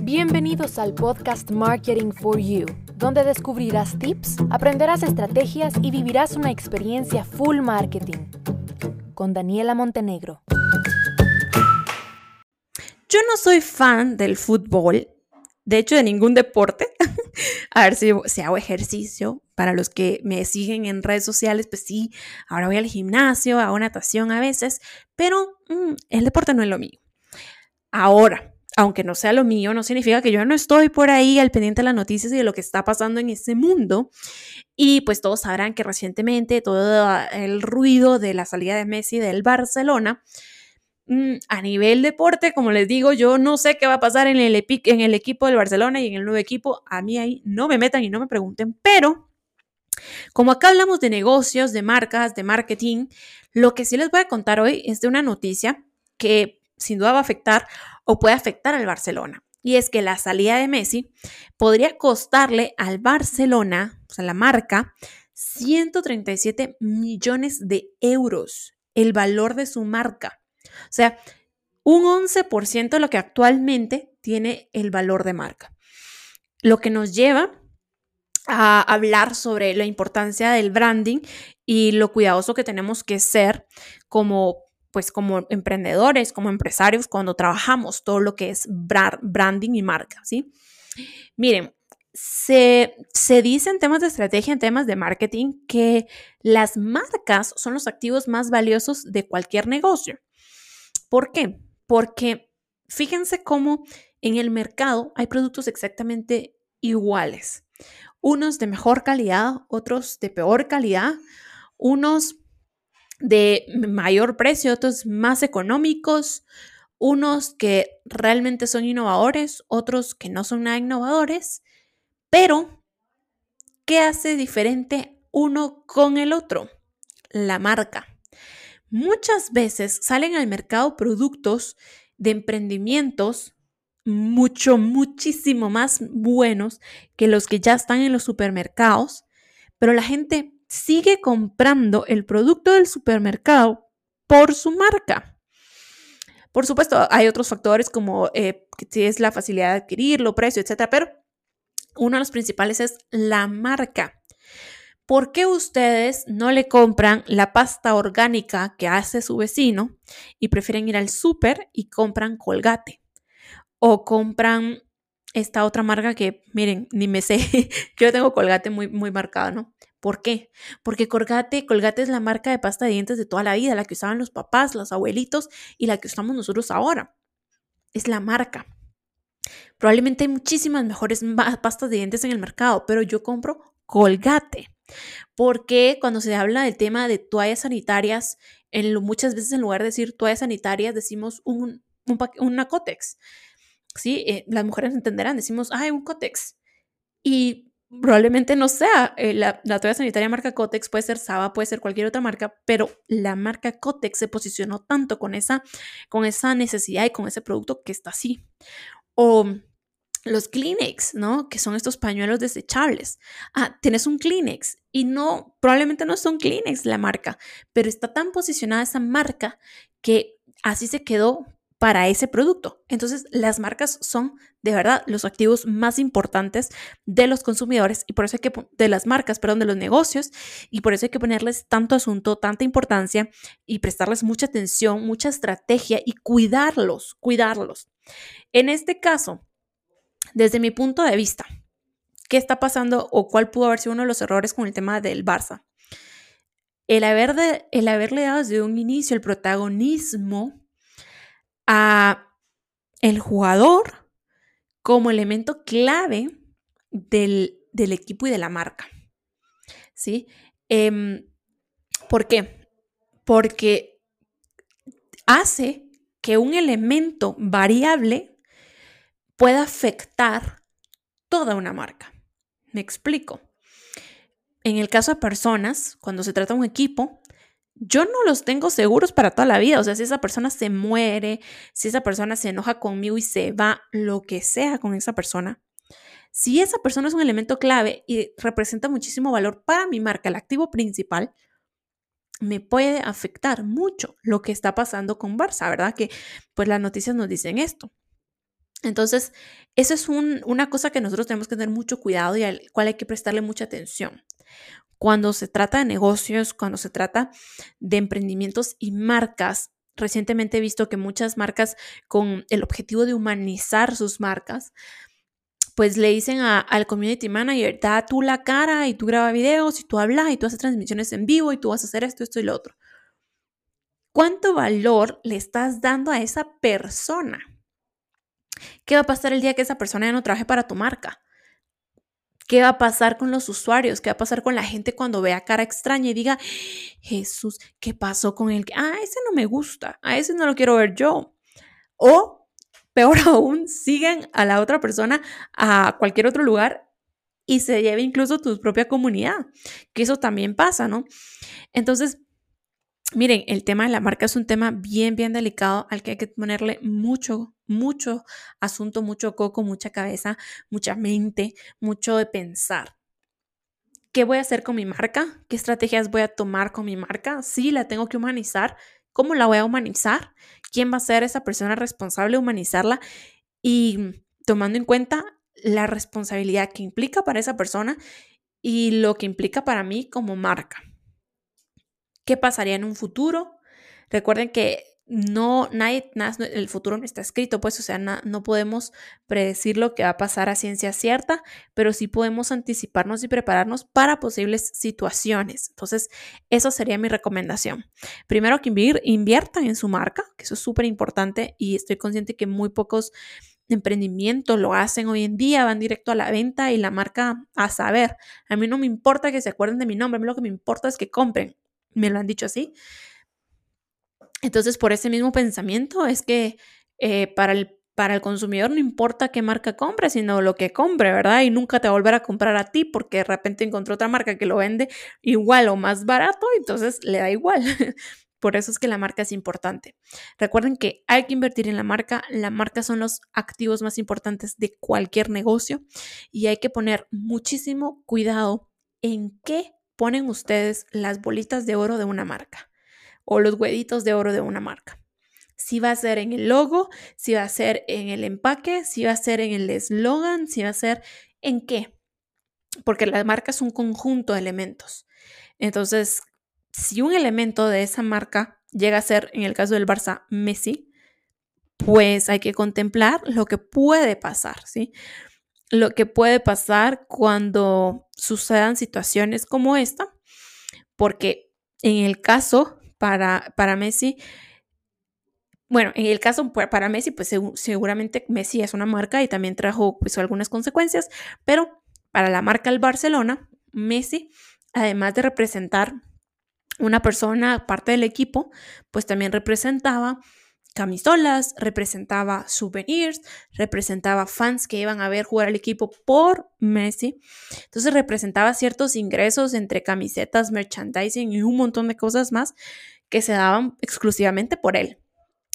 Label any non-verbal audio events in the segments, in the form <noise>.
Bienvenidos al podcast Marketing for You, donde descubrirás tips, aprenderás estrategias y vivirás una experiencia full marketing. Con Daniela Montenegro. Yo no soy fan del fútbol, de hecho de ningún deporte. <laughs> A ver si, hago ejercicio. Para los que me siguen en redes sociales, pues sí, ahora voy al gimnasio, hago natación a veces, pero mm, el deporte no es lo mío. Ahora, aunque no sea lo mío, no significa que yo no estoy por ahí al pendiente de las noticias y de lo que está pasando en ese mundo. Y pues todos sabrán que recientemente todo el ruido de la salida de Messi del Barcelona, mm, a nivel deporte, como les digo, yo no sé qué va a pasar en el, en el equipo del Barcelona y en el nuevo equipo. A mí ahí no me metan y no me pregunten, pero como acá hablamos de negocios, de marcas, de marketing, lo que sí les voy a contar hoy es de una noticia que sin duda va a afectar o puede afectar al Barcelona. Y es que la salida de Messi podría costarle al Barcelona, o sea, la marca, 137 millones de euros, el valor de su marca. O sea, un 11% de lo que actualmente tiene el valor de marca. Lo que nos lleva a hablar sobre la importancia del branding y lo cuidadoso que tenemos que ser como pues como emprendedores, como empresarios, cuando trabajamos todo lo que es branding y marca, ¿sí? Miren, se, se, dice en temas de estrategia, en temas de marketing, que las marcas son los activos más valiosos de cualquier negocio. ¿Por qué? Porque fíjense cómo en el mercado hay productos exactamente iguales. Unos de mejor calidad, otros de peor calidad, unos de mayor precio, otros más económicos, unos que realmente son innovadores, otros que no son nada innovadores, pero ¿qué hace diferente uno con el otro? La marca. Muchas veces salen al mercado productos de emprendimientos mucho, muchísimo más buenos que los que ya están en los supermercados, pero la gente sigue comprando el producto del supermercado por su marca. Por supuesto, hay otros factores como eh, si es la facilidad de adquirirlo, precio, etcétera, pero uno de los principales es la marca. ¿Por qué ustedes no le compran la pasta orgánica que hace su vecino y prefieren ir al súper y compran colgate? O compran esta otra marca que, miren, ni me sé, <laughs> yo tengo colgate muy, muy marcado, ¿no? ¿Por qué? Porque Colgate, Colgate es la marca de pasta de dientes de toda la vida, la que usaban los papás, los abuelitos y la que usamos nosotros ahora. Es la marca. Probablemente hay muchísimas mejores pastas de dientes en el mercado, pero yo compro Colgate. Porque cuando se habla del tema de toallas sanitarias, muchas veces en lugar de decir toallas sanitarias, decimos un, una Cotex. ¿Sí? Eh, las mujeres entenderán, decimos, ay, un Cotex. Y probablemente no sea eh, la, la, toalla sanitaria marca Cotex, puede ser Saba, puede ser cualquier otra marca, pero la marca Cotex se posicionó tanto con esa, con esa necesidad y con ese producto que está así. O los Kleenex, ¿no? Que son estos pañuelos desechables. Ah, tienes un Kleenex y no, probablemente no son Kleenex la marca, pero está tan posicionada esa marca que así se quedó para ese producto. Entonces, las marcas son de verdad los activos más importantes de los consumidores y por eso hay que de las marcas, perdón, de los negocios y por eso hay que ponerles tanto asunto, tanta importancia y prestarles mucha atención, mucha estrategia y cuidarlos, cuidarlos. En este caso, desde mi punto de vista, ¿qué está pasando o cuál pudo haber sido uno de los errores con el tema del Barça? El, haber el haberle dado desde un inicio el protagonismo a el jugador como elemento clave del, equipo y de la marca. ¿Sí? Em, ¿Por qué? Porque hace que un elemento variable pueda afectar toda una marca. Me explico. En el caso de personas, cuando se trata de un equipo, yo no los tengo seguros para toda la vida. O sea, si esa persona se muere, si esa persona se enoja conmigo y se va, lo que sea con esa persona. Si esa persona es un elemento clave y representa muchísimo valor para mi marca, el activo principal, me puede afectar mucho lo que está pasando con Barça, ¿verdad? Que pues las noticias nos dicen esto. Entonces, eso es una cosa que nosotros tenemos que tener mucho cuidado y al cual hay que prestarle mucha atención. Cuando se trata de negocios, cuando se trata de emprendimientos y marcas, recientemente he visto que muchas marcas con el objetivo de humanizar sus marcas, pues le dicen al community manager, da tú la cara y tú graba videos y tú hablas y tú haces transmisiones en vivo y tú vas a hacer esto, esto y lo otro. ¿Cuánto valor le estás dando a esa persona? ¿Qué va a pasar el día que esa persona ya no trabaje para tu marca? ¿Qué va a pasar con los usuarios? ¿Qué va a pasar con la gente cuando vea cara extraña y diga, Jesús, ¿qué pasó con él? Ah, ese no me gusta, a ese no lo quiero ver yo. O, peor <laughs> aún, siguen a la otra persona a cualquier otro lugar y se lleve incluso tu propia comunidad, que eso también pasa, ¿no? Entonces, Miren, el tema de la marca es un tema bien, bien delicado al que hay que ponerle mucho, mucho asunto, mucho coco, mucha cabeza, mucha mente, mucho de pensar. ¿Qué voy a hacer con mi marca? ¿Qué estrategias voy a tomar con mi marca? Sí, la tengo que humanizar. ¿Cómo la voy a humanizar? ¿Quién va a ser esa persona responsable de humanizarla? Y tomando en cuenta la responsabilidad que implica para esa persona y lo que implica para mí como marca qué pasaría en un futuro. Recuerden que no, nadie, nada, el futuro no está escrito, pues, o sea, no podemos predecir lo que va a pasar a ciencia cierta, pero sí podemos anticiparnos y prepararnos para posibles situaciones. Entonces, eso sería mi recomendación. Primero que inviertan en su marca, que eso es súper importante y estoy consciente que muy pocos emprendimientos lo hacen hoy en día, van directo a la venta y la marca a saber. A mí no me importa que se acuerden de mi nombre, a mí lo que me importa es que compren me lo han dicho así. Entonces, por ese mismo pensamiento es que eh, para, el, para el consumidor no importa qué marca compre, sino lo que compre, ¿verdad? Y nunca te va a volver a comprar a ti porque de repente encontró otra marca que lo vende igual o más barato, entonces le da igual. <laughs> Por eso es que la marca es importante. Recuerden que hay que invertir en la marca. La marca son los activos más importantes de cualquier negocio y hay que poner muchísimo cuidado en qué ponen ustedes las bolitas de oro de una marca o los huevitos de oro de una marca. Si va a ser en el logo, si va a ser en el empaque, si va a ser en el eslogan, si va a ser en qué. Porque la marca es un conjunto de elementos. Entonces, si un elemento de esa marca llega a ser, en el caso del Barça, Messi, pues hay que contemplar lo que puede pasar, ¿sí? lo que puede pasar cuando sucedan situaciones como esta, porque en el caso para, para Messi, bueno, en el caso para Messi, pues seguramente Messi es una marca y también trajo pues algunas consecuencias, pero para la marca del Barcelona, Messi, además de representar una persona, parte del equipo, pues también representaba camisolas, representaba souvenirs, representaba fans que iban a ver jugar al equipo por Messi. Entonces representaba ciertos ingresos entre camisetas, merchandising y un montón de cosas más que se daban exclusivamente por él.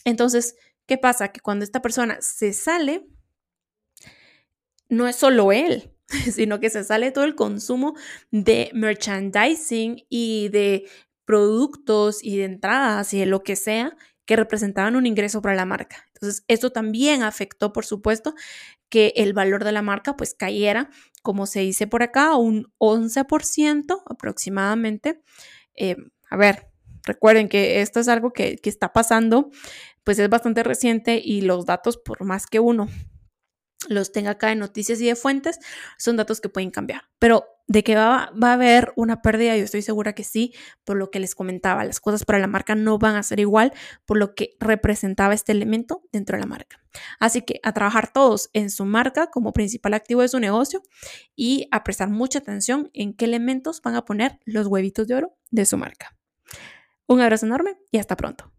Entonces, ¿qué pasa? Que cuando esta persona se sale, no es solo él, <laughs> sino que se sale todo el consumo de merchandising y de productos y de entradas y de lo que sea que representaban un ingreso para la marca. Entonces, esto también afectó, por supuesto, que el valor de la marca pues cayera, como se dice por acá, un 11% aproximadamente. Eh, a ver, recuerden que esto es algo que, que está pasando, pues es bastante reciente y los datos, por más que uno los tenga acá en noticias y de fuentes, son datos que pueden cambiar. Pero de que va, va, a haber una pérdida, yo estoy segura que sí, por lo que les comentaba, las cosas para la marca no van a ser igual por lo que representaba este elemento dentro de la marca. Así que a trabajar todos en su marca como principal activo de su negocio y a prestar mucha atención en qué elementos van a poner los huevitos de oro de su marca. Un abrazo enorme y hasta pronto.